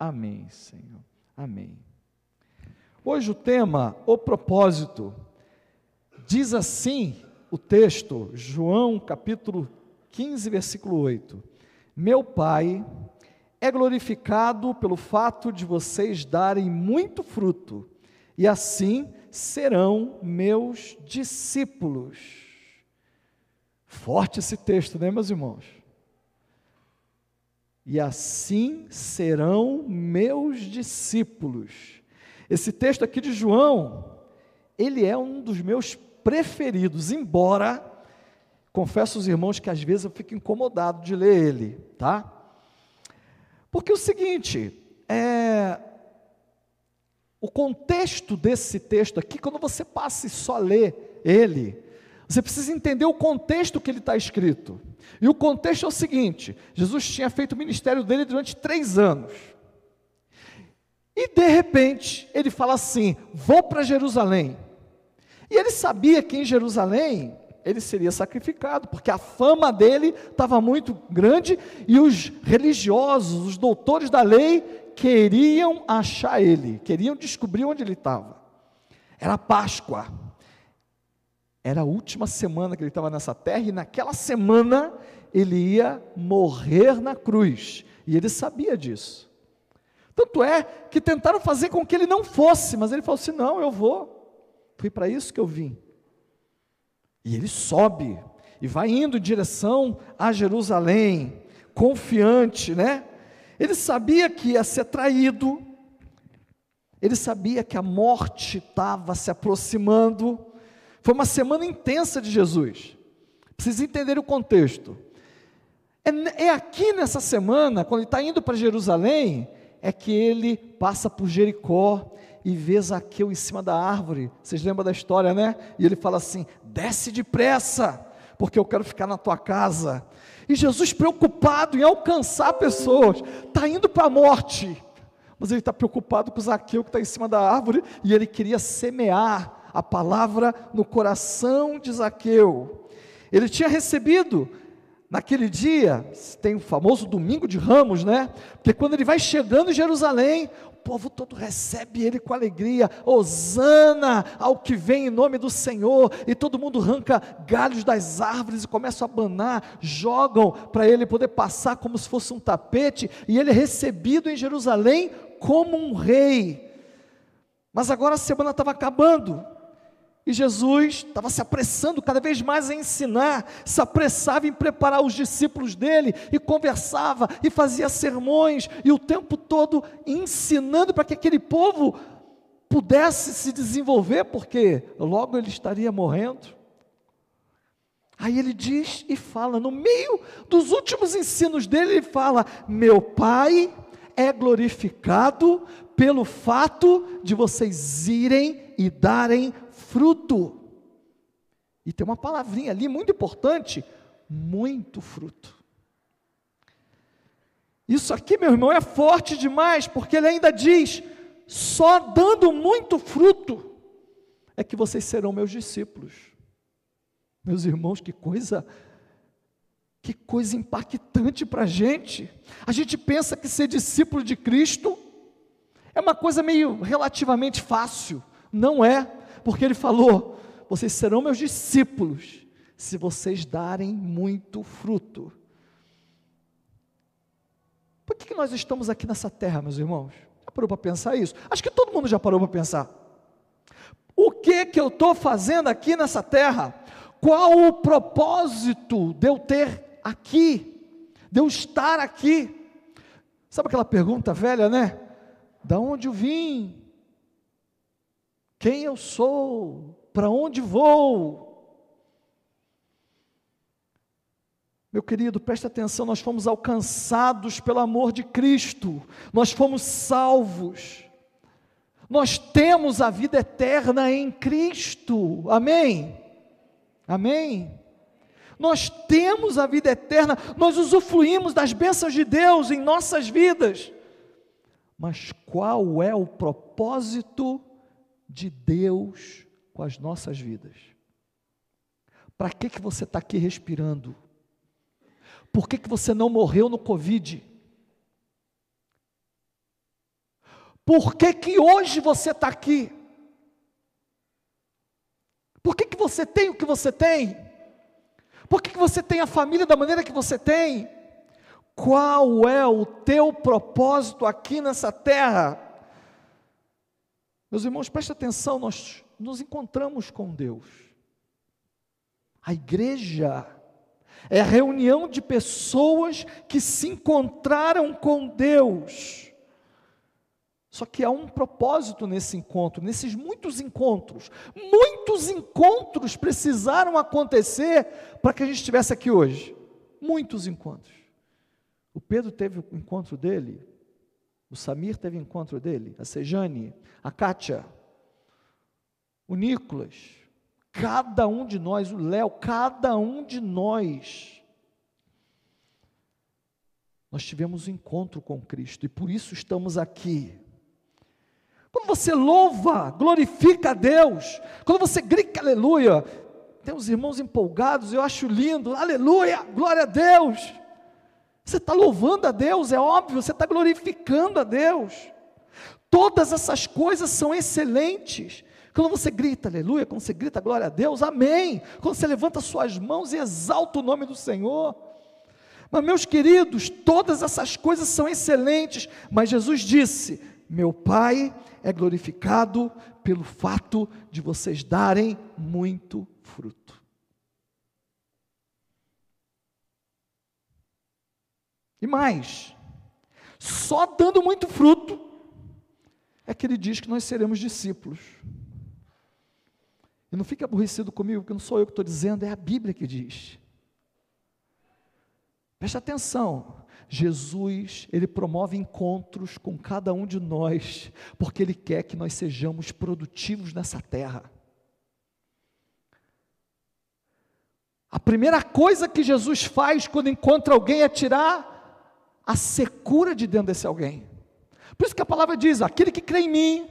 Amém, Senhor. Amém. Hoje o tema, o propósito, diz assim o texto, João capítulo 15, versículo 8: Meu Pai é glorificado pelo fato de vocês darem muito fruto, e assim serão meus discípulos. Forte esse texto, né, meus irmãos? E assim serão meus discípulos. Esse texto aqui de João, ele é um dos meus preferidos, embora confesso aos irmãos que às vezes eu fico incomodado de ler ele, tá? Porque é o seguinte, é, o contexto desse texto aqui, quando você passa e só lê ele, você precisa entender o contexto que ele está escrito. E o contexto é o seguinte: Jesus tinha feito o ministério dele durante três anos. E de repente, ele fala assim: Vou para Jerusalém. E ele sabia que em Jerusalém ele seria sacrificado, porque a fama dele estava muito grande e os religiosos, os doutores da lei, queriam achar ele, queriam descobrir onde ele estava. Era Páscoa. Era a última semana que ele estava nessa terra e naquela semana ele ia morrer na cruz. E ele sabia disso. Tanto é que tentaram fazer com que ele não fosse, mas ele falou assim: não, eu vou. Foi para isso que eu vim. E ele sobe e vai indo em direção a Jerusalém, confiante, né? Ele sabia que ia ser traído, ele sabia que a morte estava se aproximando. Foi uma semana intensa de Jesus. Precisa entender o contexto. É, é aqui nessa semana, quando ele está indo para Jerusalém, é que ele passa por Jericó e vê Zaqueu em cima da árvore. Vocês lembram da história, né? E ele fala assim: desce depressa, porque eu quero ficar na tua casa. E Jesus, preocupado em alcançar pessoas, está indo para a morte, mas ele está preocupado com Zaqueu que está em cima da árvore e ele queria semear a palavra no coração de Zaqueu. Ele tinha recebido naquele dia, tem o famoso domingo de ramos, né? Porque quando ele vai chegando em Jerusalém, povo todo recebe ele com alegria, Hosana ao que vem em nome do Senhor, e todo mundo arranca galhos das árvores e começa a abanar, jogam para ele poder passar como se fosse um tapete, e ele é recebido em Jerusalém como um rei. Mas agora a semana estava acabando, e Jesus estava se apressando cada vez mais a ensinar, se apressava em preparar os discípulos dele, e conversava, e fazia sermões, e o tempo todo ensinando para que aquele povo pudesse se desenvolver, porque logo ele estaria morrendo. Aí ele diz e fala, no meio dos últimos ensinos dele, ele fala: Meu Pai é glorificado pelo fato de vocês irem e darem fruto. E tem uma palavrinha ali muito importante: muito fruto. Isso aqui, meu irmão, é forte demais, porque ele ainda diz: só dando muito fruto é que vocês serão meus discípulos. Meus irmãos, que coisa, que coisa impactante para a gente. A gente pensa que ser discípulo de Cristo é uma coisa meio relativamente fácil. Não é porque ele falou: vocês serão meus discípulos se vocês darem muito fruto. Por que, que nós estamos aqui nessa terra, meus irmãos? Já parou para pensar isso? Acho que todo mundo já parou para pensar. O que que eu estou fazendo aqui nessa terra? Qual o propósito de eu ter aqui? De eu estar aqui? Sabe aquela pergunta velha, né? Da onde eu vim? Quem eu sou, para onde vou. Meu querido, preste atenção, nós fomos alcançados pelo amor de Cristo, nós fomos salvos, nós temos a vida eterna em Cristo, amém? Amém? Nós temos a vida eterna, nós usufruímos das bênçãos de Deus em nossas vidas, mas qual é o propósito de Deus com as nossas vidas. Para que, que você está aqui respirando? Por que, que você não morreu no Covid? Por que, que hoje você está aqui? Por que, que você tem o que você tem? Por que, que você tem a família da maneira que você tem? Qual é o teu propósito aqui nessa terra? Meus irmãos, preste atenção, nós nos encontramos com Deus. A igreja é a reunião de pessoas que se encontraram com Deus. Só que há um propósito nesse encontro, nesses muitos encontros. Muitos encontros precisaram acontecer para que a gente estivesse aqui hoje. Muitos encontros. O Pedro teve o encontro dele, o Samir teve encontro dele, a Sejane, a Kátia, o Nicolas, cada um de nós, o Léo, cada um de nós. Nós tivemos um encontro com Cristo e por isso estamos aqui. Quando você louva, glorifica a Deus, quando você grita aleluia, tem os irmãos empolgados, eu acho lindo, aleluia, glória a Deus. Você está louvando a Deus, é óbvio, você está glorificando a Deus. Todas essas coisas são excelentes. Quando você grita aleluia, quando você grita glória a Deus, amém. Quando você levanta suas mãos e exalta o nome do Senhor. Mas, meus queridos, todas essas coisas são excelentes, mas Jesus disse: Meu Pai é glorificado pelo fato de vocês darem muito fruto. E mais, só dando muito fruto é que ele diz que nós seremos discípulos. E não fique aborrecido comigo, porque não sou eu que estou dizendo, é a Bíblia que diz. Preste atenção, Jesus, ele promove encontros com cada um de nós, porque ele quer que nós sejamos produtivos nessa terra. A primeira coisa que Jesus faz quando encontra alguém é tirar a secura de dentro desse alguém. Por isso que a palavra diz: aquele que crê em mim,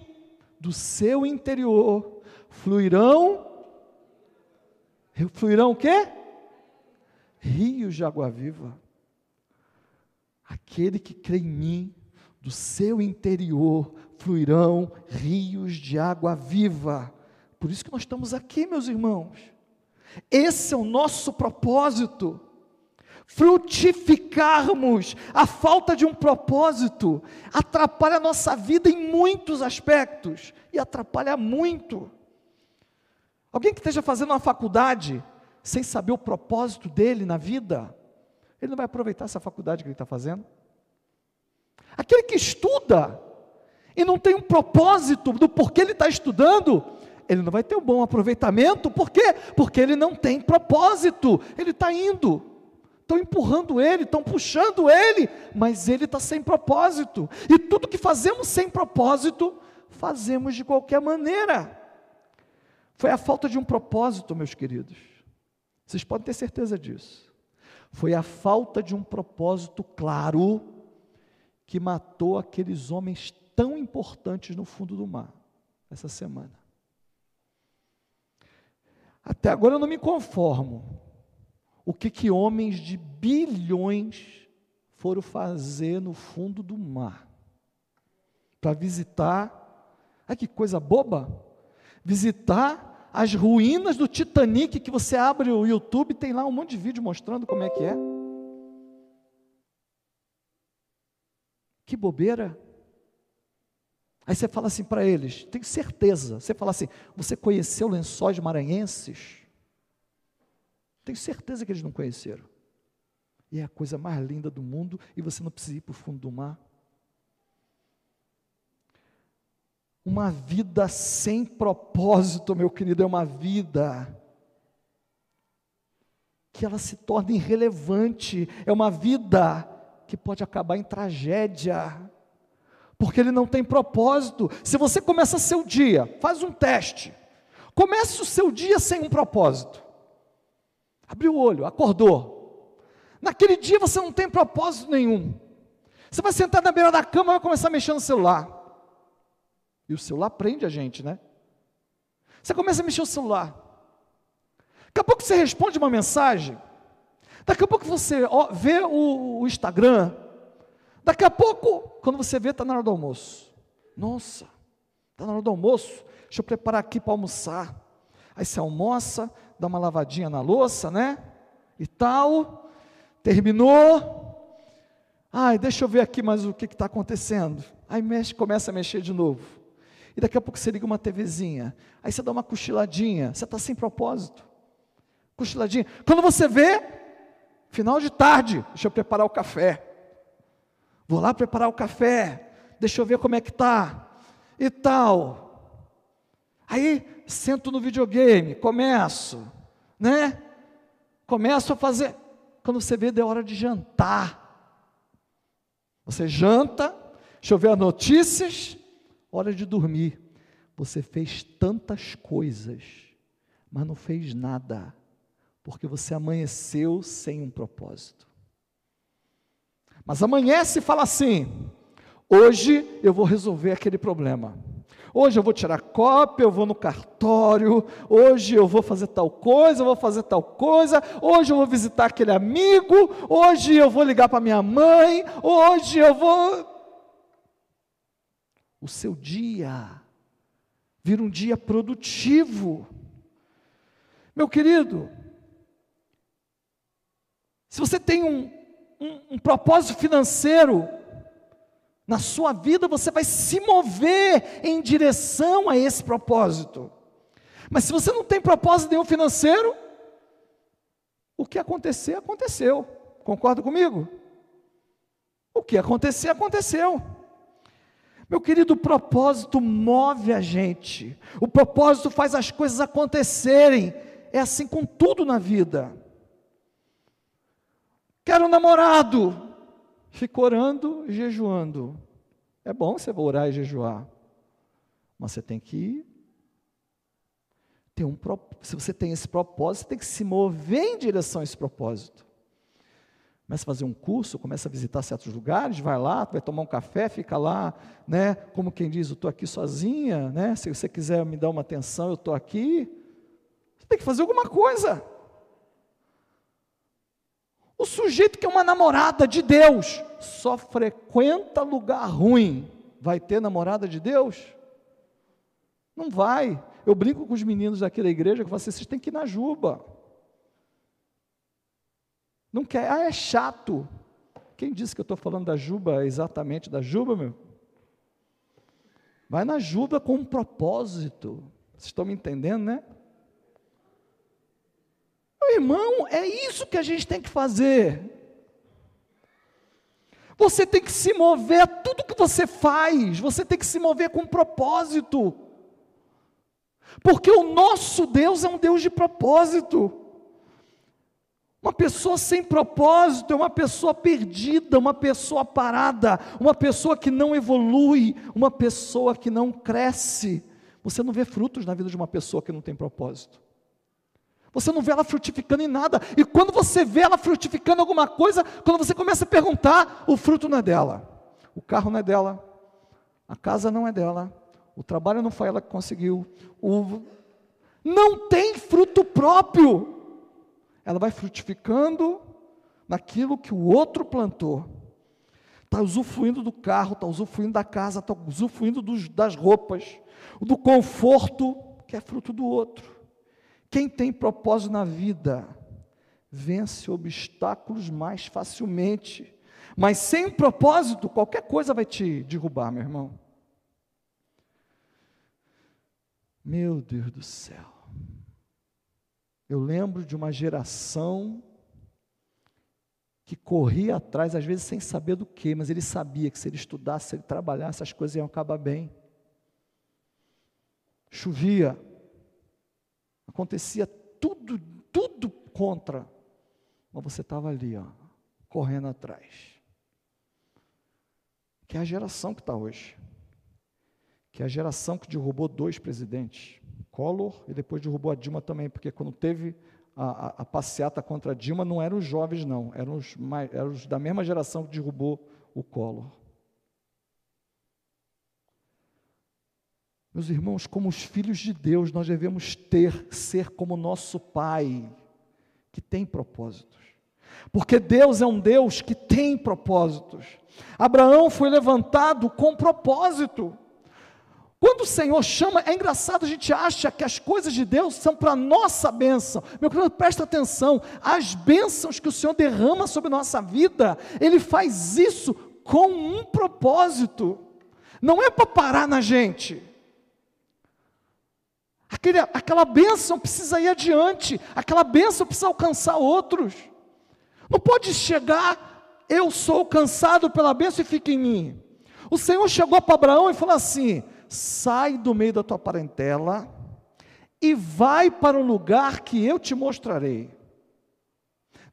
do seu interior fluirão fluirão o quê? Rios de água viva. Aquele que crê em mim, do seu interior fluirão rios de água viva. Por isso que nós estamos aqui, meus irmãos. Esse é o nosso propósito. Frutificarmos. A falta de um propósito atrapalha a nossa vida em muitos aspectos e atrapalha muito. Alguém que esteja fazendo uma faculdade sem saber o propósito dele na vida, ele não vai aproveitar essa faculdade que ele está fazendo. Aquele que estuda e não tem um propósito do porquê ele está estudando, ele não vai ter um bom aproveitamento, por quê? Porque ele não tem propósito, ele está indo, estão empurrando ele, estão puxando ele, mas ele está sem propósito, e tudo que fazemos sem propósito, fazemos de qualquer maneira. Foi a falta de um propósito, meus queridos, vocês podem ter certeza disso foi a falta de um propósito claro que matou aqueles homens tão importantes no fundo do mar essa semana. Até agora eu não me conformo. O que que homens de bilhões foram fazer no fundo do mar? Para visitar, ai que coisa boba! Visitar as ruínas do Titanic, que você abre o YouTube, tem lá um monte de vídeo mostrando como é que é. Que bobeira. Aí você fala assim para eles, tenho certeza. Você fala assim, você conheceu lençóis maranhenses? Tenho certeza que eles não conheceram. E é a coisa mais linda do mundo e você não precisa ir para o fundo do mar. Uma vida sem propósito, meu querido, é uma vida que ela se torna irrelevante, é uma vida que pode acabar em tragédia, porque ele não tem propósito. Se você começa seu dia, faz um teste, comece o seu dia sem um propósito. Abriu o olho, acordou. Naquele dia você não tem propósito nenhum. Você vai sentar na beira da cama e vai começar a mexer no celular. E o celular prende a gente, né? Você começa a mexer o celular. Daqui a pouco você responde uma mensagem. Daqui a pouco você ó, vê o, o, Instagram. Daqui a pouco, quando você vê, está na hora do almoço. Nossa, está na hora do almoço, deixa eu preparar aqui para almoçar. Aí você almoça, dá uma lavadinha na louça, né? E tal, terminou. Ai, deixa eu ver aqui mais o que está acontecendo. Aí mexe, começa a mexer de novo. E daqui a pouco você liga uma TVzinha. Aí você dá uma cochiladinha. Você está sem propósito. Cochiladinha. Quando você vê, final de tarde, deixa eu preparar o café. Vou lá preparar o café. Deixa eu ver como é que tá. E tal. Aí sento no videogame, começo, né? Começo a fazer. Quando você vê, deu hora de jantar. Você janta, deixa eu ver as notícias, hora de dormir. Você fez tantas coisas, mas não fez nada, porque você amanheceu sem um propósito. Mas amanhece e fala assim: hoje eu vou resolver aquele problema. Hoje eu vou tirar cópia, eu vou no cartório, hoje eu vou fazer tal coisa, eu vou fazer tal coisa, hoje eu vou visitar aquele amigo, hoje eu vou ligar para minha mãe, hoje eu vou. O seu dia vira um dia produtivo. Meu querido, se você tem um, um, um propósito financeiro, na sua vida você vai se mover em direção a esse propósito. Mas se você não tem propósito nenhum financeiro, o que acontecer, aconteceu. Concorda comigo? O que acontecer, aconteceu. Meu querido, o propósito move a gente. O propósito faz as coisas acontecerem. É assim com tudo na vida. Quero um namorado. Fica orando jejuando. É bom você orar e jejuar, mas você tem que ter um se você tem esse propósito, você tem que se mover em direção a esse propósito. Começa a fazer um curso, começa a visitar certos lugares, vai lá, vai tomar um café, fica lá, né? Como quem diz, eu estou aqui sozinha, né? Se você quiser me dar uma atenção, eu estou aqui. Você tem que fazer alguma coisa. O sujeito que é uma namorada de Deus só frequenta lugar ruim, vai ter namorada de Deus? Não vai. Eu brinco com os meninos aqui da igreja que vocês têm que ir na juba. Não quer, ah, é chato. Quem disse que eu estou falando da juba, exatamente da juba, meu? Vai na juba com um propósito. Vocês estão me entendendo, né? Irmão, é isso que a gente tem que fazer. Você tem que se mover tudo que você faz, você tem que se mover com propósito. Porque o nosso Deus é um Deus de propósito. Uma pessoa sem propósito é uma pessoa perdida, uma pessoa parada, uma pessoa que não evolui, uma pessoa que não cresce. Você não vê frutos na vida de uma pessoa que não tem propósito. Você não vê ela frutificando em nada. E quando você vê ela frutificando alguma coisa, quando você começa a perguntar, o fruto não é dela. O carro não é dela. A casa não é dela. O trabalho não foi ela que conseguiu. O... Não tem fruto próprio. Ela vai frutificando naquilo que o outro plantou. Está usufruindo do carro, está usufruindo da casa, está usufruindo dos, das roupas, do conforto, que é fruto do outro. Quem tem propósito na vida vence obstáculos mais facilmente. Mas sem propósito, qualquer coisa vai te derrubar, meu irmão. Meu Deus do céu. Eu lembro de uma geração que corria atrás, às vezes sem saber do que, mas ele sabia que se ele estudasse, se ele trabalhasse, as coisas iam acabar bem. Chovia, acontecia tudo, tudo contra, mas você estava ali, ó, correndo atrás. Que é a geração que está hoje. Que é a geração que derrubou dois presidentes, Collor e depois derrubou a Dilma também, porque quando teve a, a, a passeata contra a Dilma, não eram os jovens, não, eram os, mais, eram os da mesma geração que derrubou o Collor. Meus irmãos, como os filhos de Deus, nós devemos ter, ser como nosso Pai, que tem propósitos. Porque Deus é um Deus que tem propósitos. Abraão foi levantado com propósito. Quando o Senhor chama, é engraçado, a gente acha que as coisas de Deus são para nossa bênção. Meu querido, presta atenção, as bênçãos que o Senhor derrama sobre nossa vida, Ele faz isso com um propósito. Não é para parar na gente. Aquele, aquela bênção precisa ir adiante, aquela bênção precisa alcançar outros. Não pode chegar, eu sou alcançado pela bênção e fica em mim. O Senhor chegou para Abraão e falou assim: sai do meio da tua parentela e vai para um lugar que eu te mostrarei.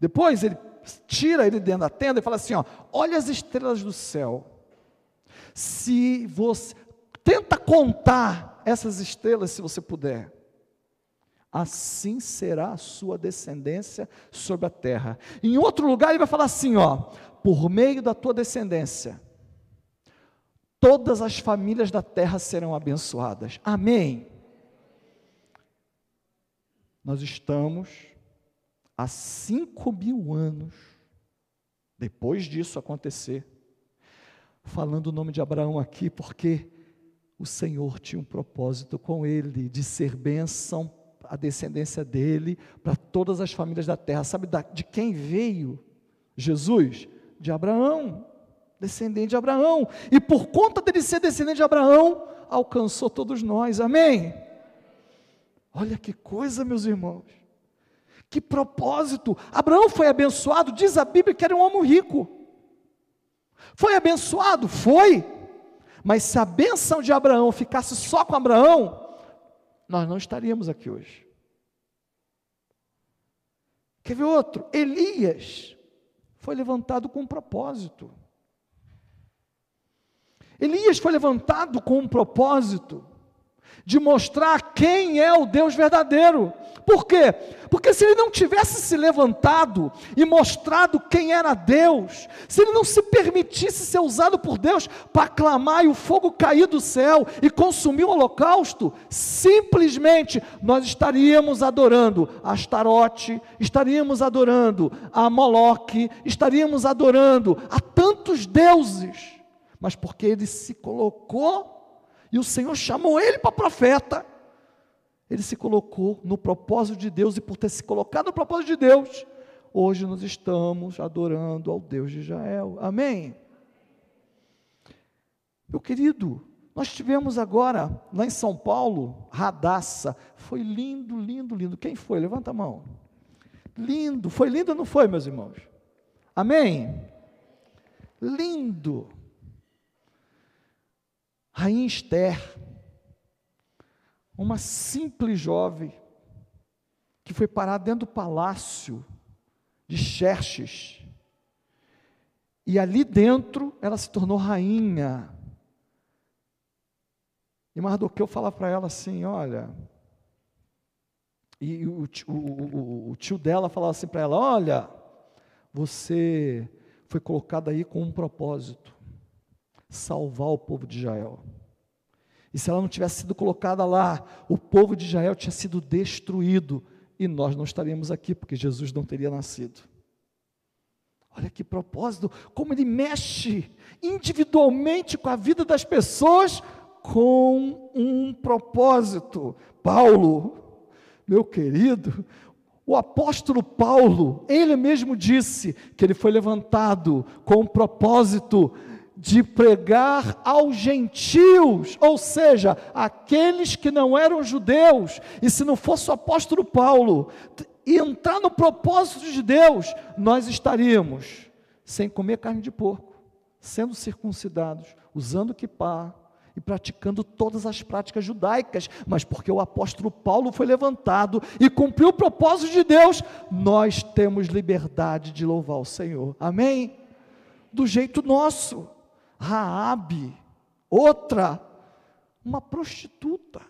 Depois ele tira ele dentro da tenda e fala assim: ó, olha as estrelas do céu. Se você tenta contar essas estrelas, se você puder, assim será a sua descendência sobre a terra. Em outro lugar ele vai falar assim, ó, por meio da tua descendência, todas as famílias da terra serão abençoadas. Amém. Nós estamos há cinco mil anos, depois disso acontecer, falando o nome de Abraão aqui, porque o Senhor tinha um propósito com ele, de ser bênção a descendência dele para todas as famílias da terra. Sabe de quem veio Jesus? De Abraão descendente de Abraão, e por conta dele ser descendente de Abraão, alcançou todos nós, amém? Olha que coisa, meus irmãos, que propósito! Abraão foi abençoado, diz a Bíblia que era um homem rico, foi abençoado? Foi, mas se a bênção de Abraão ficasse só com Abraão, nós não estaríamos aqui hoje. Quer ver outro? Elias foi levantado com um propósito. Elias foi levantado com um propósito de mostrar quem é o Deus verdadeiro. Por quê? Porque se ele não tivesse se levantado e mostrado quem era Deus, se ele não se permitisse ser usado por Deus para clamar e o fogo cair do céu e consumir o holocausto, simplesmente nós estaríamos adorando Astarote, estaríamos adorando a Moloque, estaríamos adorando a tantos deuses mas porque ele se colocou e o Senhor chamou ele para profeta. Ele se colocou no propósito de Deus e por ter se colocado no propósito de Deus, hoje nós estamos adorando ao Deus de Israel. Amém. Meu querido, nós tivemos agora lá em São Paulo, Radassa. Foi lindo, lindo, lindo. Quem foi? Levanta a mão. Lindo, foi lindo ou não foi, meus irmãos? Amém? Lindo. Rainha Esther, uma simples jovem, que foi parar dentro do palácio de Xerxes, e ali dentro ela se tornou rainha. E Mardoqueu fala para ela assim: olha. E o, o, o, tio dela falava assim para ela: olha, você foi colocada aí com um propósito salvar o povo de Israel. E se ela não tivesse sido colocada lá, o povo de Israel tinha sido destruído e nós não estaríamos aqui, porque Jesus não teria nascido. Olha que propósito, como ele mexe individualmente com a vida das pessoas com um propósito. Paulo, meu querido, o apóstolo Paulo, ele mesmo disse que ele foi levantado com um propósito de pregar aos gentios, ou seja, aqueles que não eram judeus, e se não fosse o apóstolo Paulo entrar no propósito de Deus, nós estaríamos sem comer carne de porco, sendo circuncidados, usando kippah e praticando todas as práticas judaicas, mas porque o apóstolo Paulo foi levantado e cumpriu o propósito de Deus, nós temos liberdade de louvar o Senhor. Amém? Do jeito nosso. Raabe, outra, uma prostituta.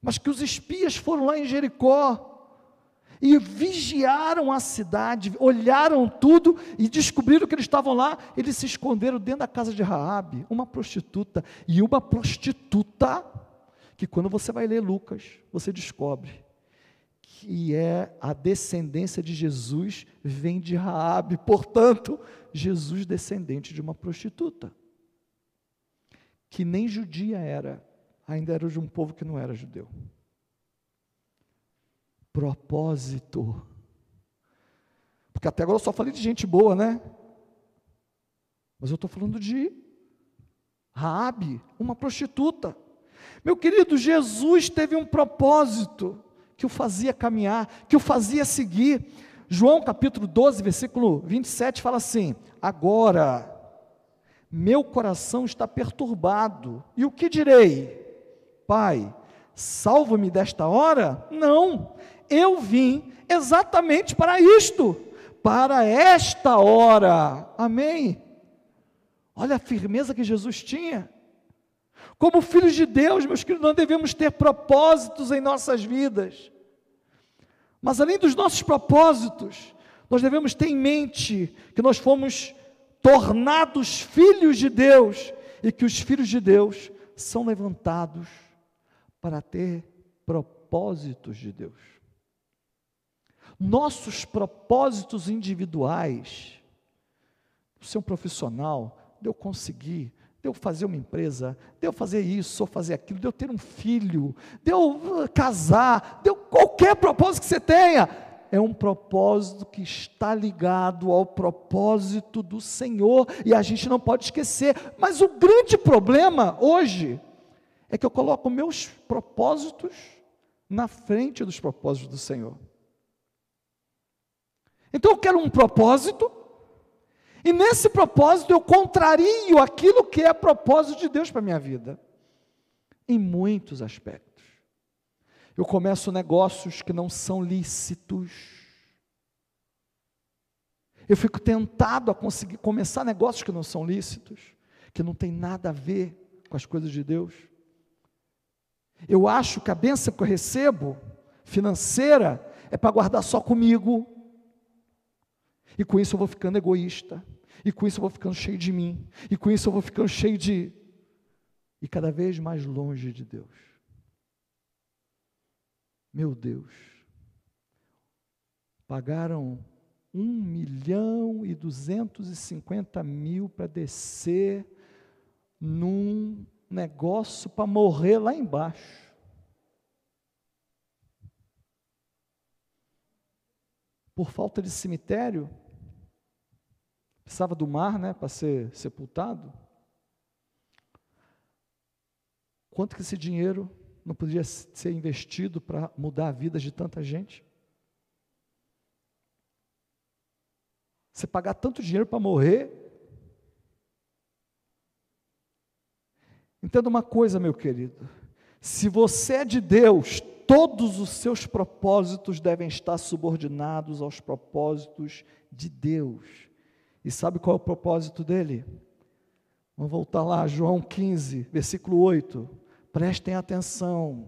Mas que os espias foram lá em Jericó e vigiaram a cidade, olharam tudo e descobriram que eles estavam lá, eles se esconderam dentro da casa de Raabe, uma prostituta, e uma prostituta que quando você vai ler Lucas, você descobre que é a descendência de Jesus vem de Raabe, portanto, Jesus descendente de uma prostituta. que nem judia era, ainda era de um povo que não era judeu. Propósito. Porque até agora eu só falei de gente boa, né? Mas eu estou falando de Raabe, uma prostituta. Meu querido, Jesus teve um propósito que o fazia caminhar, que o fazia seguir. João capítulo 12, versículo 27 fala assim: Agora, meu coração está perturbado, e o que direi? Pai, salva-me desta hora? Não, eu vim exatamente para isto, para esta hora. Amém? Olha a firmeza que Jesus tinha. Como filhos de Deus, meus queridos, nós devemos ter propósitos em nossas vidas. Mas além dos nossos propósitos, nós devemos ter em mente que nós fomos tornados filhos de Deus e que os filhos de Deus são levantados para ter propósitos de Deus. Nossos propósitos individuais, ser um profissional, de eu conseguir, de eu fazer uma empresa, de eu fazer isso ou fazer aquilo, de eu ter um filho, de eu uh, casar, de eu, qualquer propósito que você tenha, é um propósito que está ligado ao propósito do Senhor e a gente não pode esquecer. Mas o grande problema hoje é que eu coloco meus propósitos na frente dos propósitos do Senhor. Então eu quero um propósito, e nesse propósito eu contrario aquilo que é propósito de Deus para a minha vida, em muitos aspectos. Eu começo negócios que não são lícitos. Eu fico tentado a conseguir começar negócios que não são lícitos, que não tem nada a ver com as coisas de Deus. Eu acho que a bênção que eu recebo, financeira, é para guardar só comigo. E com isso eu vou ficando egoísta. E com isso eu vou ficando cheio de mim. E com isso eu vou ficando cheio de. E cada vez mais longe de Deus. Meu Deus. Pagaram um milhão e duzentos e cinquenta mil para descer num negócio para morrer lá embaixo. Por falta de cemitério, precisava do mar né, para ser sepultado. Quanto que esse dinheiro não podia ser investido para mudar a vida de tanta gente? Você pagar tanto dinheiro para morrer. Entenda uma coisa, meu querido. Se você é de Deus, todos os seus propósitos devem estar subordinados aos propósitos de Deus. E sabe qual é o propósito dele? Vamos voltar lá, João 15, versículo 8. Prestem atenção.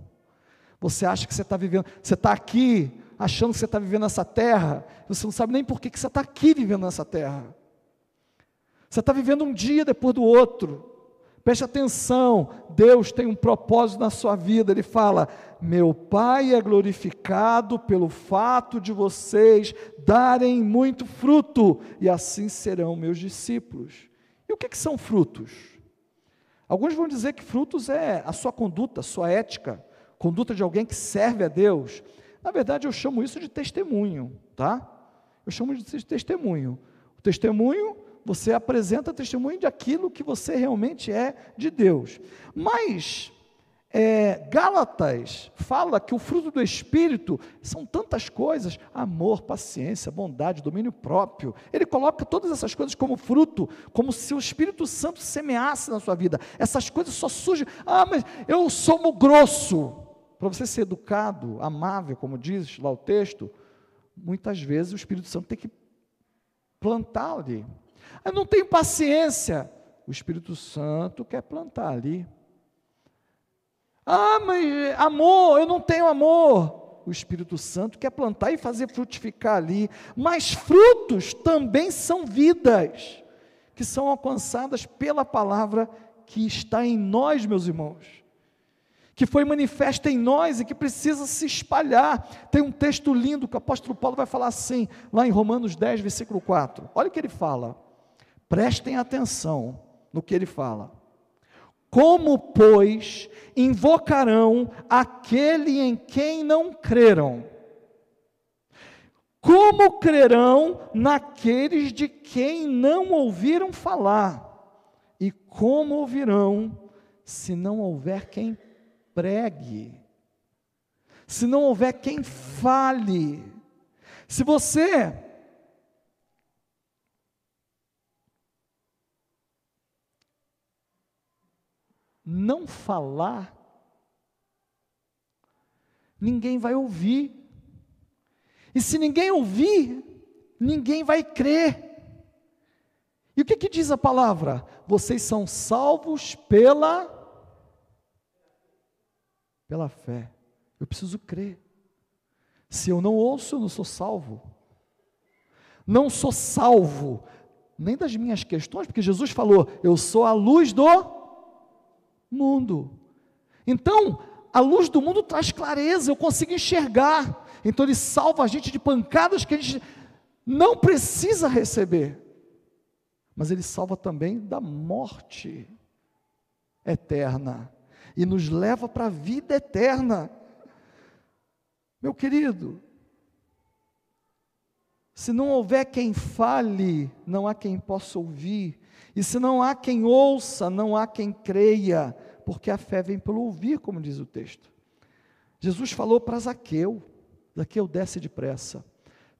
Você acha que você está vivendo, você está aqui achando que você está vivendo nessa terra, você não sabe nem por que, que você está aqui vivendo nessa terra. Você está vivendo um dia depois do outro. Preste atenção, Deus tem um propósito na sua vida. Ele fala: Meu Pai é glorificado pelo fato de vocês darem muito fruto, e assim serão meus discípulos. E o que, que são frutos? Alguns vão dizer que frutos é a sua conduta, a sua ética, conduta de alguém que serve a Deus. Na verdade, eu chamo isso de testemunho, tá? Eu chamo de testemunho. O testemunho você apresenta testemunho de aquilo que você realmente é de Deus. Mas é, Gálatas fala que o fruto do Espírito são tantas coisas: amor, paciência, bondade, domínio próprio. Ele coloca todas essas coisas como fruto, como se o Espírito Santo semeasse na sua vida. Essas coisas só surgem. Ah, mas eu sou grosso. Para você ser educado, amável, como diz lá o texto, muitas vezes o Espírito Santo tem que plantar ali. Eu não tenho paciência. O Espírito Santo quer plantar ali. Ah, mas amor, eu não tenho amor. O Espírito Santo quer plantar e fazer frutificar ali. Mas frutos também são vidas, que são alcançadas pela palavra que está em nós, meus irmãos. Que foi manifesta em nós e que precisa se espalhar. Tem um texto lindo que o apóstolo Paulo vai falar assim, lá em Romanos 10, versículo 4. Olha o que ele fala. Prestem atenção no que ele fala. Como, pois, invocarão aquele em quem não creram? Como crerão naqueles de quem não ouviram falar? E como ouvirão se não houver quem pregue? Se não houver quem fale? Se você não falar, ninguém vai ouvir. E se ninguém ouvir, ninguém vai crer. E o que, que diz a palavra? Vocês são salvos pela pela fé. Eu preciso crer. Se eu não ouço, eu não sou salvo. Não sou salvo nem das minhas questões, porque Jesus falou: "Eu sou a luz do mundo". Então, a luz do mundo traz clareza, eu consigo enxergar. Então ele salva a gente de pancadas que a gente não precisa receber. Mas ele salva também da morte eterna e nos leva para a vida eterna. Meu querido, se não houver quem fale, não há quem possa ouvir. E se não há quem ouça, não há quem creia, porque a fé vem pelo ouvir, como diz o texto. Jesus falou para Zaqueu: Zaqueu desce depressa.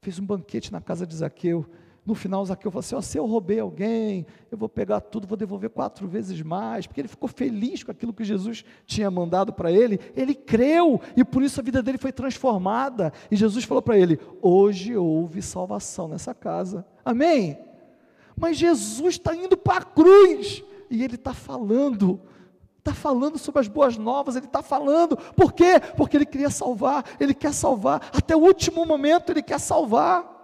Fez um banquete na casa de Zaqueu. No final, Zaqueu falou assim: oh, se eu roubei alguém, eu vou pegar tudo, vou devolver quatro vezes mais, porque ele ficou feliz com aquilo que Jesus tinha mandado para ele. Ele creu e por isso a vida dele foi transformada. E Jesus falou para ele: Hoje houve salvação nessa casa. Amém? Mas Jesus está indo para a cruz e ele está falando está falando sobre as boas novas, ele está falando, por quê? Porque ele queria salvar, ele quer salvar, até o último momento ele quer salvar.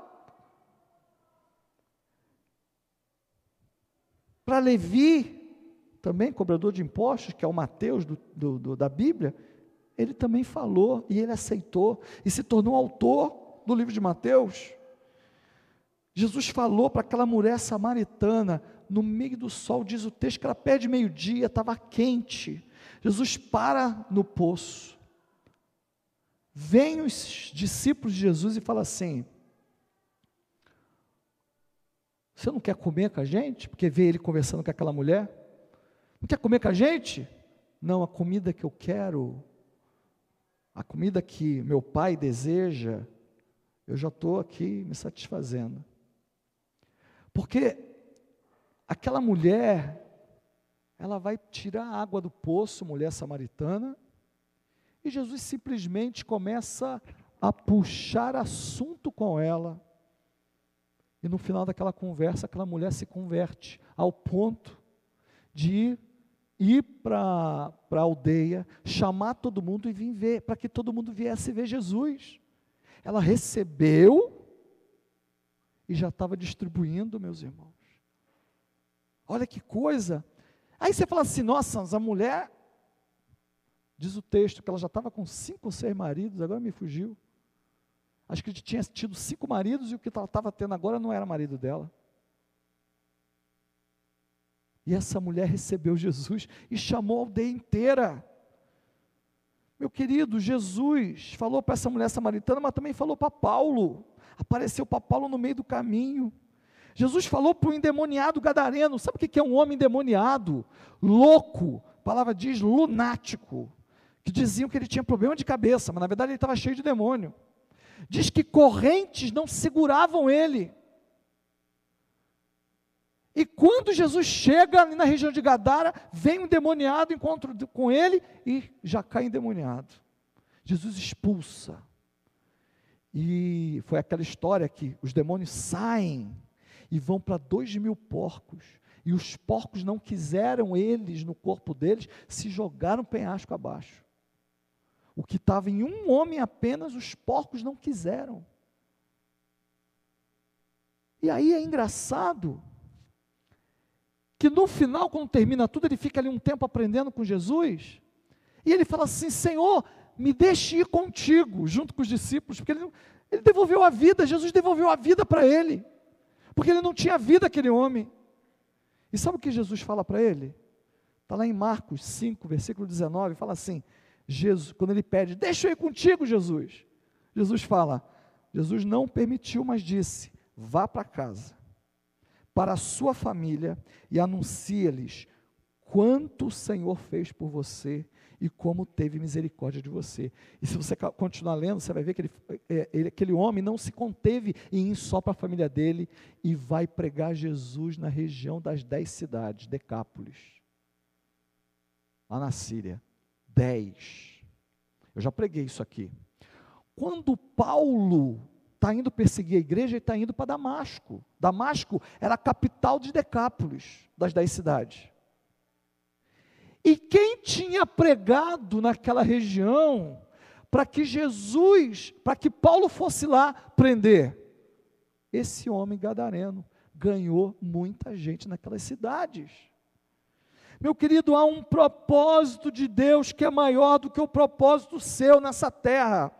Para Levi, também cobrador de impostos, que é o Mateus do, do, do, da Bíblia, ele também falou e ele aceitou e se tornou autor do livro de Mateus. Jesus falou para aquela mulher samaritana: no meio do sol, diz o texto que ela pede meio-dia, estava quente. Jesus para no poço. Vem os discípulos de Jesus e fala assim: Você não quer comer com a gente? Porque vê ele conversando com aquela mulher. Não quer comer com a gente? Não, a comida que eu quero, a comida que meu pai deseja, eu já estou aqui me satisfazendo. Porque aquela mulher, ela vai tirar a água do poço, mulher samaritana, e Jesus simplesmente começa a puxar assunto com ela. E no final daquela conversa, aquela mulher se converte ao ponto de ir, para a aldeia, chamar todo mundo e vir ver, para que todo mundo viesse ver Jesus. Ela recebeu e já estava distribuindo, meus irmãos. Olha que coisa. Aí você fala assim: nossa, a mulher, diz o texto, que ela já estava com cinco ou seis maridos, agora me fugiu. Acho que tinha tido cinco maridos e o que ela estava tendo agora não era marido dela. E essa mulher recebeu Jesus e chamou a aldeia inteira. Meu querido, Jesus falou para essa mulher samaritana, mas também falou para Paulo. Apareceu para Paulo no meio do caminho. Jesus falou para o endemoniado gadareno. Sabe o que é um homem endemoniado? Louco. A palavra diz lunático. Que diziam que ele tinha problema de cabeça, mas na verdade ele estava cheio de demônio. Diz que correntes não seguravam ele. E quando Jesus chega ali na região de Gadara, vem um endemoniado, encontra com ele e já cai endemoniado. Jesus expulsa. E foi aquela história que os demônios saem e vão para dois mil porcos. E os porcos não quiseram eles no corpo deles, se jogaram penhasco abaixo. O que estava em um homem apenas, os porcos não quiseram. E aí é engraçado que no final, quando termina tudo, ele fica ali um tempo aprendendo com Jesus. E ele fala assim: Senhor, me deixe ir contigo, junto com os discípulos, porque ele, ele devolveu a vida, Jesus devolveu a vida para ele porque ele não tinha vida, aquele homem. E sabe o que Jesus fala para ele? Está lá em Marcos 5, versículo 19, fala assim: Jesus, quando ele pede, deixa eu ir contigo, Jesus. Jesus fala, Jesus não permitiu, mas disse: vá para casa, para a sua família e anuncie-lhes quanto o Senhor fez por você e como teve misericórdia de você. E se você continuar lendo, você vai ver que ele, é, ele, aquele homem não se conteve em ir só para a família dele e vai pregar Jesus na região das dez cidades, Decápolis, lá na Síria. Dez. Eu já preguei isso aqui. Quando Paulo está indo perseguir a igreja, ele está indo para Damasco. Damasco era a capital de Decápolis, das dez cidades. E quem tinha pregado naquela região para que Jesus, para que Paulo fosse lá prender? Esse homem gadareno ganhou muita gente naquelas cidades. Meu querido, há um propósito de Deus que é maior do que o propósito seu nessa terra.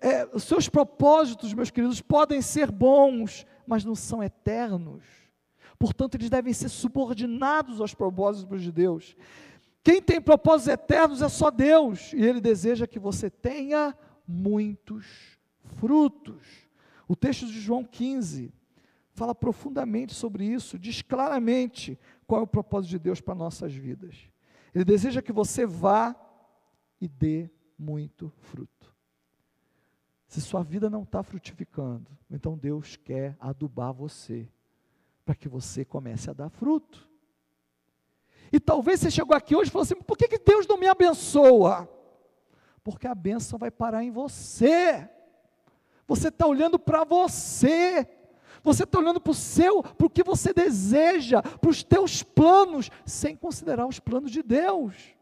É, os seus propósitos, meus queridos, podem ser bons, mas não são eternos. Portanto, eles devem ser subordinados aos propósitos de Deus. Quem tem propósitos eternos é só Deus, e Ele deseja que você tenha muitos frutos. O texto de João 15 fala profundamente sobre isso, diz claramente qual é o propósito de Deus para nossas vidas. Ele deseja que você vá e dê muito fruto. Se sua vida não está frutificando, então Deus quer adubar você para que você comece a dar fruto. E talvez você chegou aqui hoje e falou assim: por que, que Deus não me abençoa? Porque a bênção vai parar em você. Você está olhando para você. Você está olhando para o seu, para o que você deseja, para os teus planos, sem considerar os planos de Deus.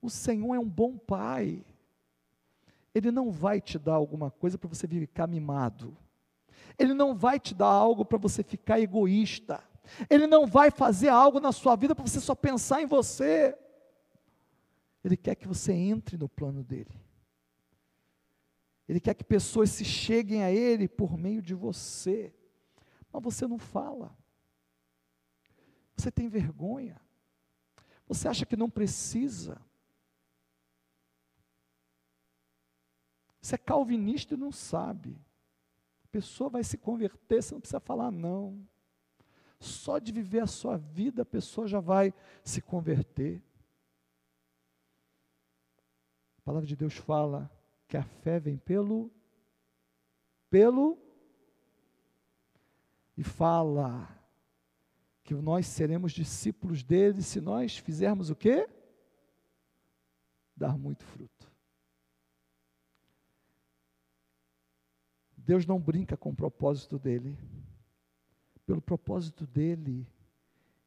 O Senhor é um bom pai. Ele não vai te dar alguma coisa para você ficar mimado. Ele não vai te dar algo para você ficar egoísta. Ele não vai fazer algo na sua vida para você só pensar em você. Ele quer que você entre no plano dele. Ele quer que pessoas se cheguem a Ele por meio de você. Mas você não fala. Você tem vergonha. Você acha que não precisa. Você é calvinista e não sabe. Pessoa vai se converter, você não precisa falar não. Só de viver a sua vida, a pessoa já vai se converter. A palavra de Deus fala que a fé vem pelo pelo e fala que nós seremos discípulos dele se nós fizermos o quê? Dar muito fruto. Deus não brinca com o propósito dele pelo propósito dele,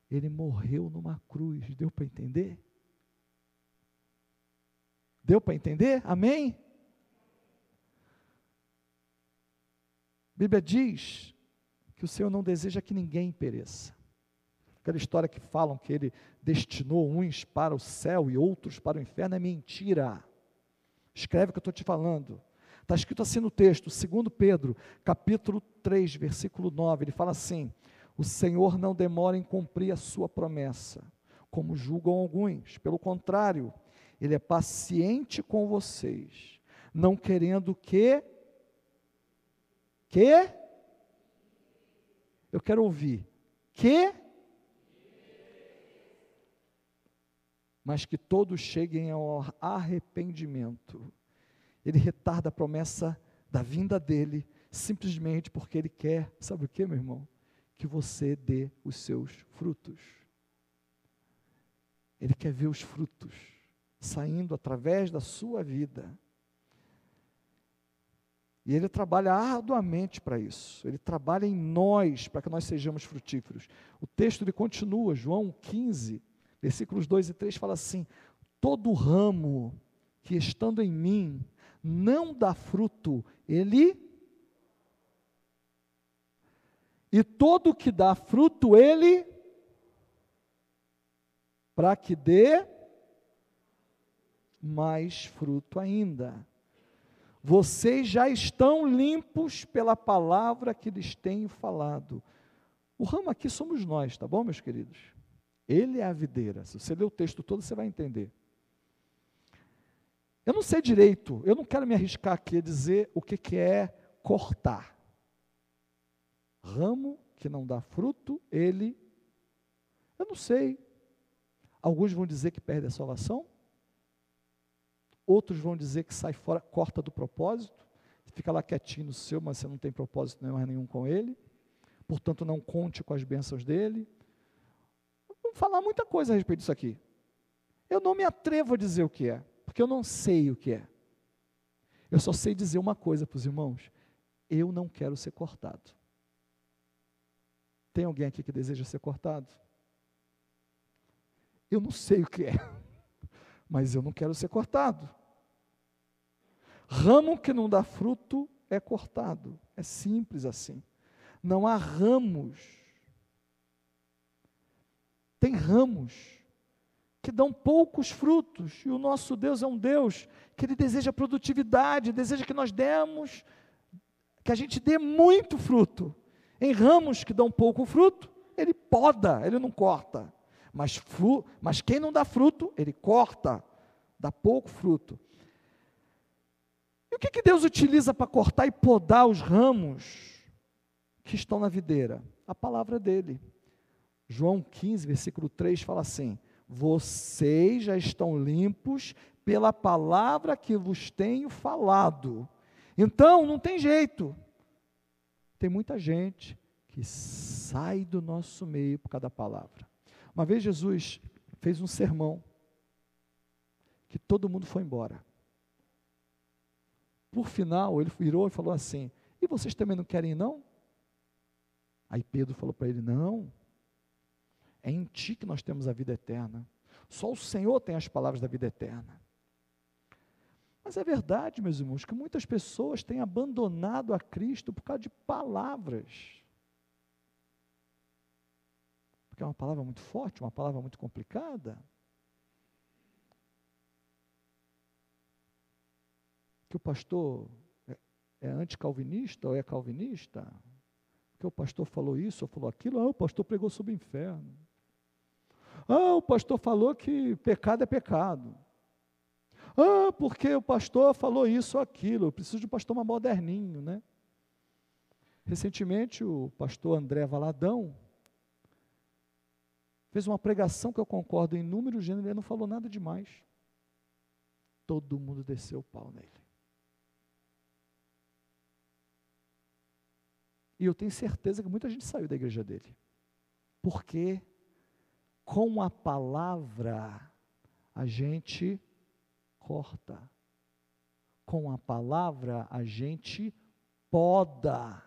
ele morreu numa cruz. Deu para entender? Deu para entender? Amém? A Bíblia diz que o Senhor não deseja que ninguém pereça. Aquela história que falam que ele destinou uns para o céu e outros para o inferno é mentira. Escreve o que eu estou te falando. Está escrito assim no texto, 2 Pedro, capítulo 3, versículo 9, ele fala assim: O Senhor não demora em cumprir a sua promessa, como julgam alguns, pelo contrário, Ele é paciente com vocês, não querendo que. Que? Eu quero ouvir. Que? Mas que todos cheguem ao arrependimento. Ele retarda a promessa da vinda dele, simplesmente porque ele quer, sabe o que, meu irmão? Que você dê os seus frutos. Ele quer ver os frutos saindo através da sua vida. E ele trabalha arduamente para isso. Ele trabalha em nós para que nós sejamos frutíferos. O texto ele continua, João 15, versículos 2 e 3 fala assim: Todo ramo que estando em mim não dá fruto, ele. E todo que dá fruto, ele. Para que dê mais fruto ainda. Vocês já estão limpos pela palavra que lhes tenho falado. O ramo aqui somos nós, tá bom, meus queridos? Ele é a videira. Se você ler o texto todo, você vai entender. Eu não sei direito, eu não quero me arriscar aqui a dizer o que, que é cortar. Ramo que não dá fruto, ele. Eu não sei. Alguns vão dizer que perde a salvação, outros vão dizer que sai fora, corta do propósito, fica lá quietinho no seu, mas você não tem propósito nenhum, nenhum com ele, portanto não conte com as bênçãos dele. Vamos falar muita coisa a respeito disso aqui. Eu não me atrevo a dizer o que é porque eu não sei o que é. Eu só sei dizer uma coisa para os irmãos: eu não quero ser cortado. Tem alguém aqui que deseja ser cortado? Eu não sei o que é, mas eu não quero ser cortado. Ramo que não dá fruto é cortado. É simples assim. Não há ramos. Tem ramos que dão poucos frutos, e o nosso Deus é um Deus que ele deseja produtividade, deseja que nós demos, que a gente dê muito fruto. Em ramos que dão pouco fruto, ele poda, ele não corta. Mas, fru, mas quem não dá fruto, ele corta, dá pouco fruto. E o que, que Deus utiliza para cortar e podar os ramos que estão na videira? A palavra dele. João 15, versículo 3 fala assim: vocês já estão limpos pela palavra que vos tenho falado. Então, não tem jeito. Tem muita gente que sai do nosso meio por causa da palavra. Uma vez Jesus fez um sermão que todo mundo foi embora. Por final, ele virou e falou assim: E vocês também não querem, não? Aí Pedro falou para ele: Não, é em ti que nós temos a vida eterna. Só o Senhor tem as palavras da vida eterna. Mas é verdade, meus irmãos, que muitas pessoas têm abandonado a Cristo por causa de palavras. Porque é uma palavra muito forte, uma palavra muito complicada. Que o pastor é, é anticalvinista ou é calvinista? Que o pastor falou isso ou falou aquilo? Ah, o pastor pregou sobre o inferno. Ah, o pastor falou que pecado é pecado. Ah, porque o pastor falou isso ou aquilo. Eu preciso de um pastor mais moderninho, né? Recentemente, o pastor André Valadão fez uma pregação que eu concordo em número, gênero, ele não falou nada demais. Todo mundo desceu o pau nele. E eu tenho certeza que muita gente saiu da igreja dele. Por quê? Com a palavra a gente corta. Com a palavra a gente poda.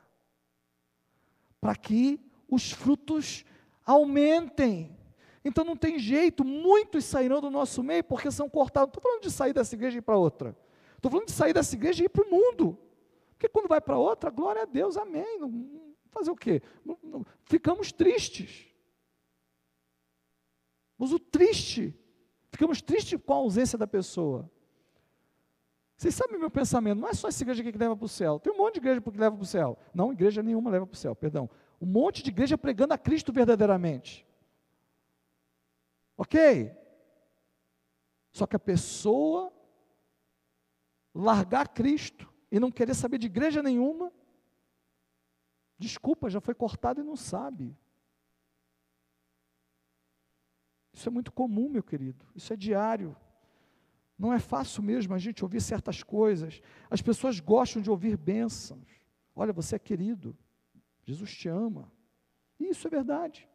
Para que os frutos aumentem. Então não tem jeito, muitos sairão do nosso meio porque são cortados. Não estou falando de sair dessa igreja e ir para outra. Estou falando de sair dessa igreja e ir para o mundo. Porque quando vai para outra, glória a Deus, amém. Fazer o quê? Ficamos tristes. Mas o triste, ficamos tristes com a ausência da pessoa. Vocês sabem meu pensamento, não é só essa igreja aqui que leva para o céu. Tem um monte de igreja que leva para o céu. Não, igreja nenhuma leva para o céu, perdão. Um monte de igreja pregando a Cristo verdadeiramente. Ok? Só que a pessoa largar Cristo e não querer saber de igreja nenhuma, desculpa, já foi cortado e não sabe. Isso é muito comum, meu querido. Isso é diário. Não é fácil mesmo a gente ouvir certas coisas. As pessoas gostam de ouvir bênçãos. Olha, você é querido. Jesus te ama. E isso é verdade.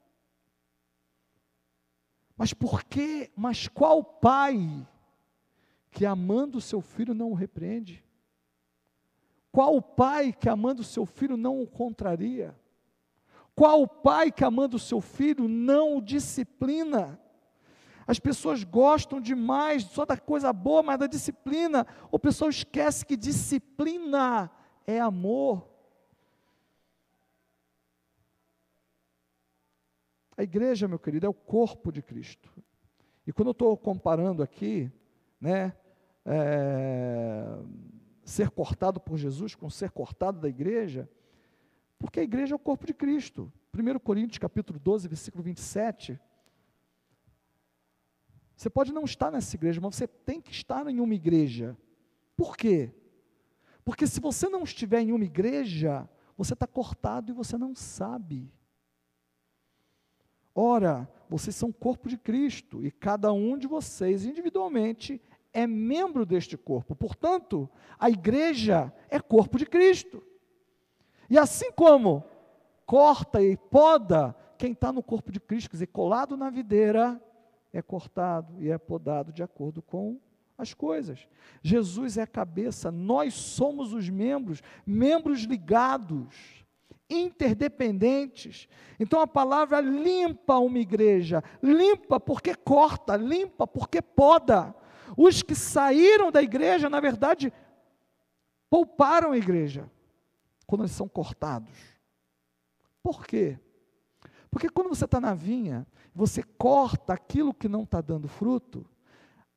Mas por que? Mas qual pai que amando o seu filho não o repreende? Qual pai que amando o seu filho não o contraria? Qual pai que amando o seu filho não o disciplina? As pessoas gostam demais só da coisa boa, mas da disciplina. O pessoal esquece que disciplina é amor. A igreja, meu querido, é o corpo de Cristo. E quando eu estou comparando aqui, né, é, ser cortado por Jesus com ser cortado da igreja, porque a igreja é o corpo de Cristo. 1 Coríntios capítulo 12, versículo 27, Você pode não estar nessa igreja, mas você tem que estar em uma igreja. Por quê? Porque se você não estiver em uma igreja, você está cortado e você não sabe. Ora, vocês são corpo de Cristo e cada um de vocês individualmente é membro deste corpo. Portanto, a igreja é corpo de Cristo. E assim como corta e poda quem está no corpo de Cristo, quer dizer, colado na videira, é cortado e é podado de acordo com as coisas. Jesus é a cabeça, nós somos os membros, membros ligados, interdependentes. Então a palavra limpa uma igreja, limpa porque corta, limpa porque poda. Os que saíram da igreja, na verdade, pouparam a igreja quando eles são cortados. Por quê? Porque quando você está na vinha, você corta aquilo que não está dando fruto,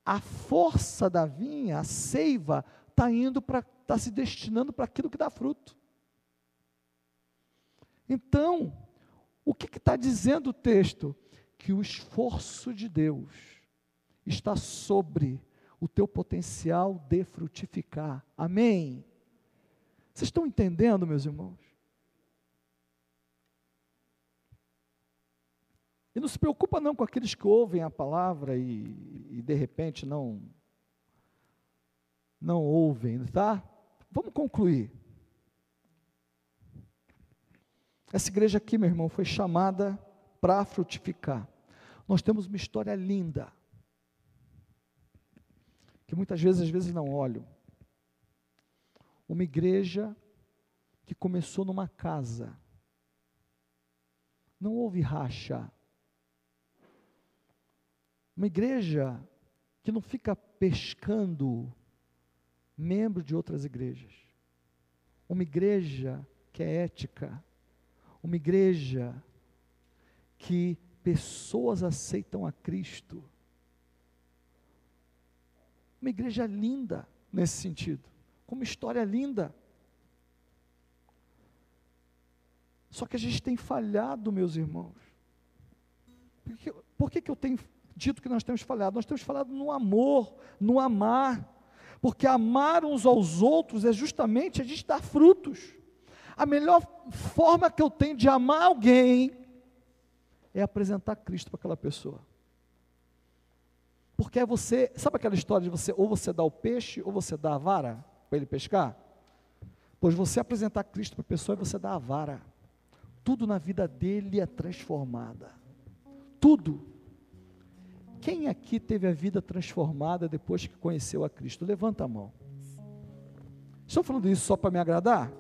a força da vinha, a seiva, está indo para, está se destinando para aquilo que dá fruto. Então, o que está dizendo o texto? Que o esforço de Deus está sobre o teu potencial de frutificar. Amém? Vocês estão entendendo, meus irmãos? E não se preocupa não com aqueles que ouvem a palavra e, e de repente não não ouvem, tá? Vamos concluir. Essa igreja aqui, meu irmão, foi chamada para frutificar. Nós temos uma história linda, que muitas vezes, às vezes não olham. Uma igreja que começou numa casa. Não houve racha, uma igreja que não fica pescando membro de outras igrejas. Uma igreja que é ética. Uma igreja que pessoas aceitam a Cristo. Uma igreja linda nesse sentido, com uma história linda. Só que a gente tem falhado, meus irmãos. Por que, por que, que eu tenho dito que nós temos falado? Nós temos falado no amor, no amar. Porque amar uns aos outros é justamente a gente dar frutos. A melhor forma que eu tenho de amar alguém é apresentar Cristo para aquela pessoa. Porque é você, sabe aquela história de você, ou você dá o peixe, ou você dá a vara para ele pescar? Pois você apresentar Cristo para a pessoa e você dá a vara. Tudo na vida dele é transformada. Tudo. Quem aqui teve a vida transformada depois que conheceu a Cristo? Levanta a mão. Estou falando isso só para me agradar?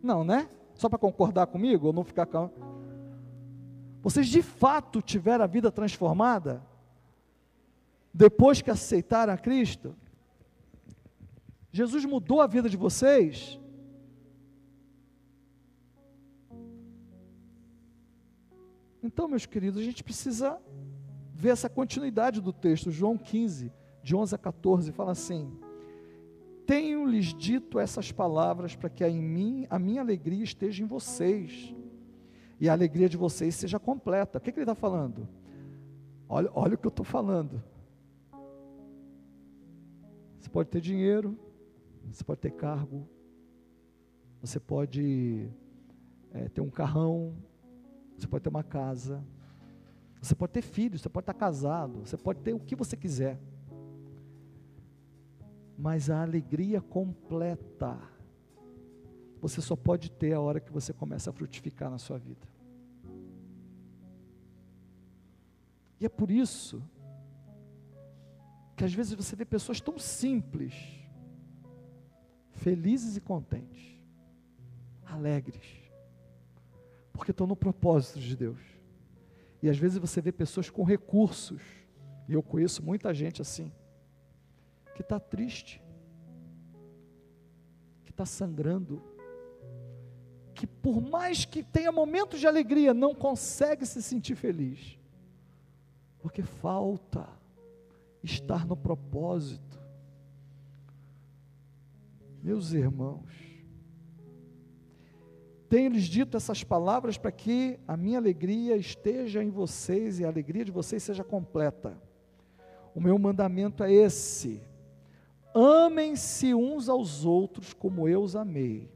Não, né? Só para concordar comigo ou não ficar calmo? Vocês de fato tiveram a vida transformada depois que aceitaram a Cristo? Jesus mudou a vida de vocês? Então, meus queridos, a gente precisa ver essa continuidade do texto, João 15, de 11 a 14, fala assim: Tenho-lhes dito essas palavras para que em mim a minha alegria esteja em vocês e a alegria de vocês seja completa. O que, que ele está falando? Olha, olha o que eu estou falando. Você pode ter dinheiro, você pode ter cargo, você pode é, ter um carrão, você pode ter uma casa, você pode ter filhos, você pode estar casado, você pode ter o que você quiser. Mas a alegria completa, você só pode ter a hora que você começa a frutificar na sua vida. E é por isso que às vezes você vê pessoas tão simples, felizes e contentes, alegres, porque estão no propósito de Deus. E às vezes você vê pessoas com recursos, e eu conheço muita gente assim, que está triste, que está sangrando, que por mais que tenha momentos de alegria, não consegue se sentir feliz, porque falta estar no propósito. Meus irmãos, Tenho-lhes dito essas palavras para que a minha alegria esteja em vocês e a alegria de vocês seja completa. O meu mandamento é esse: amem-se uns aos outros como eu os amei.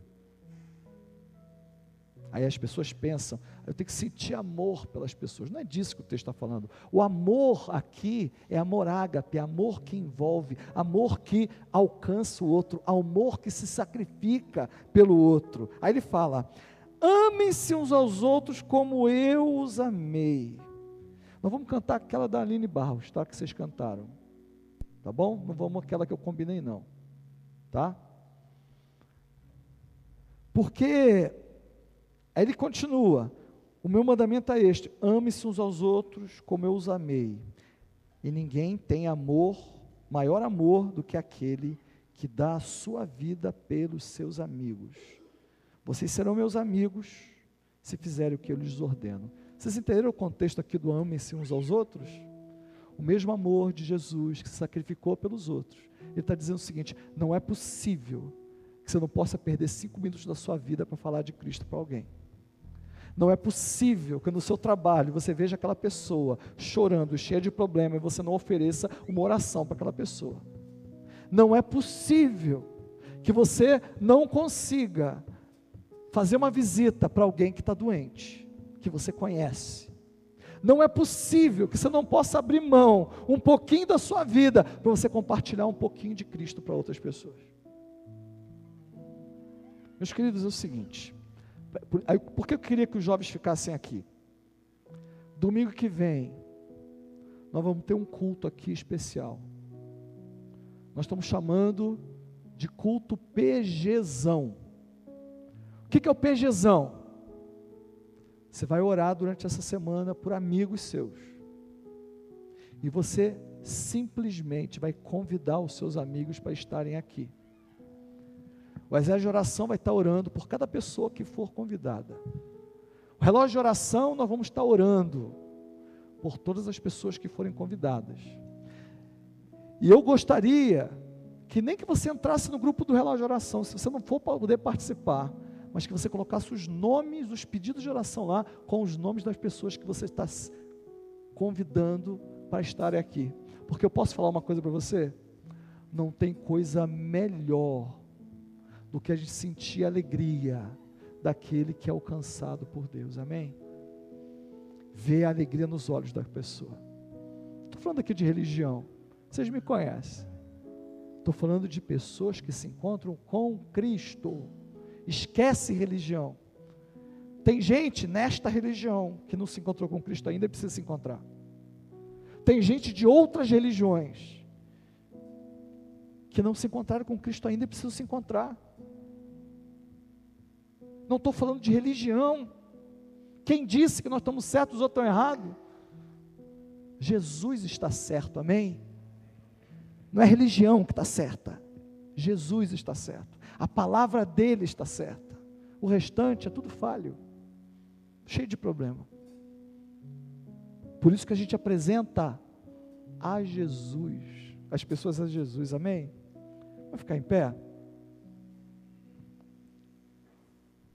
Aí as pessoas pensam, eu tenho que sentir amor pelas pessoas. Não é disso que o texto está falando. O amor aqui é amor ágape, é amor que envolve, amor que alcança o outro, amor que se sacrifica pelo outro. Aí ele fala: amem-se uns aos outros como eu os amei. Nós vamos cantar aquela da Aline Barros, tá? Que vocês cantaram. Tá bom? Não vamos aquela que eu combinei, não. Tá? Porque Aí ele continua: O meu mandamento é este: ame-se uns aos outros como eu os amei. E ninguém tem amor, maior amor do que aquele que dá a sua vida pelos seus amigos. Vocês serão meus amigos se fizerem o que eu lhes ordeno. Vocês entenderam o contexto aqui do amem-se uns aos outros? O mesmo amor de Jesus que se sacrificou pelos outros. Ele está dizendo o seguinte: não é possível que você não possa perder cinco minutos da sua vida para falar de Cristo para alguém. Não é possível que no seu trabalho você veja aquela pessoa chorando, cheia de problema, e você não ofereça uma oração para aquela pessoa. Não é possível que você não consiga fazer uma visita para alguém que está doente, que você conhece. Não é possível que você não possa abrir mão um pouquinho da sua vida para você compartilhar um pouquinho de Cristo para outras pessoas. Meus queridos, é o seguinte: por, por que eu queria que os jovens ficassem aqui? Domingo que vem, nós vamos ter um culto aqui especial. Nós estamos chamando de culto PGzão. O que, que é o PGzão? Você vai orar durante essa semana por amigos seus. E você simplesmente vai convidar os seus amigos para estarem aqui. O exército de oração vai estar orando por cada pessoa que for convidada. O relógio de oração, nós vamos estar orando por todas as pessoas que forem convidadas. E eu gostaria que nem que você entrasse no grupo do relógio de oração, se você não for poder participar, mas que você colocasse os nomes, os pedidos de oração lá, com os nomes das pessoas que você está convidando para estarem aqui. Porque eu posso falar uma coisa para você? Não tem coisa melhor do que a gente sentir a alegria daquele que é alcançado por Deus, amém? Ver a alegria nos olhos da pessoa. Estou falando aqui de religião, vocês me conhecem. Estou falando de pessoas que se encontram com Cristo. Esquece religião. Tem gente nesta religião que não se encontrou com Cristo ainda e precisa se encontrar. Tem gente de outras religiões que não se encontraram com Cristo ainda e precisam se encontrar não estou falando de religião. Quem disse que nós estamos certos ou estão errados? Jesus está certo, amém? Não é religião que está certa, Jesus está certo, a palavra dele está certa, o restante é tudo falho, cheio de problema. Por isso que a gente apresenta a Jesus, as pessoas a Jesus, amém? Vamos ficar em pé?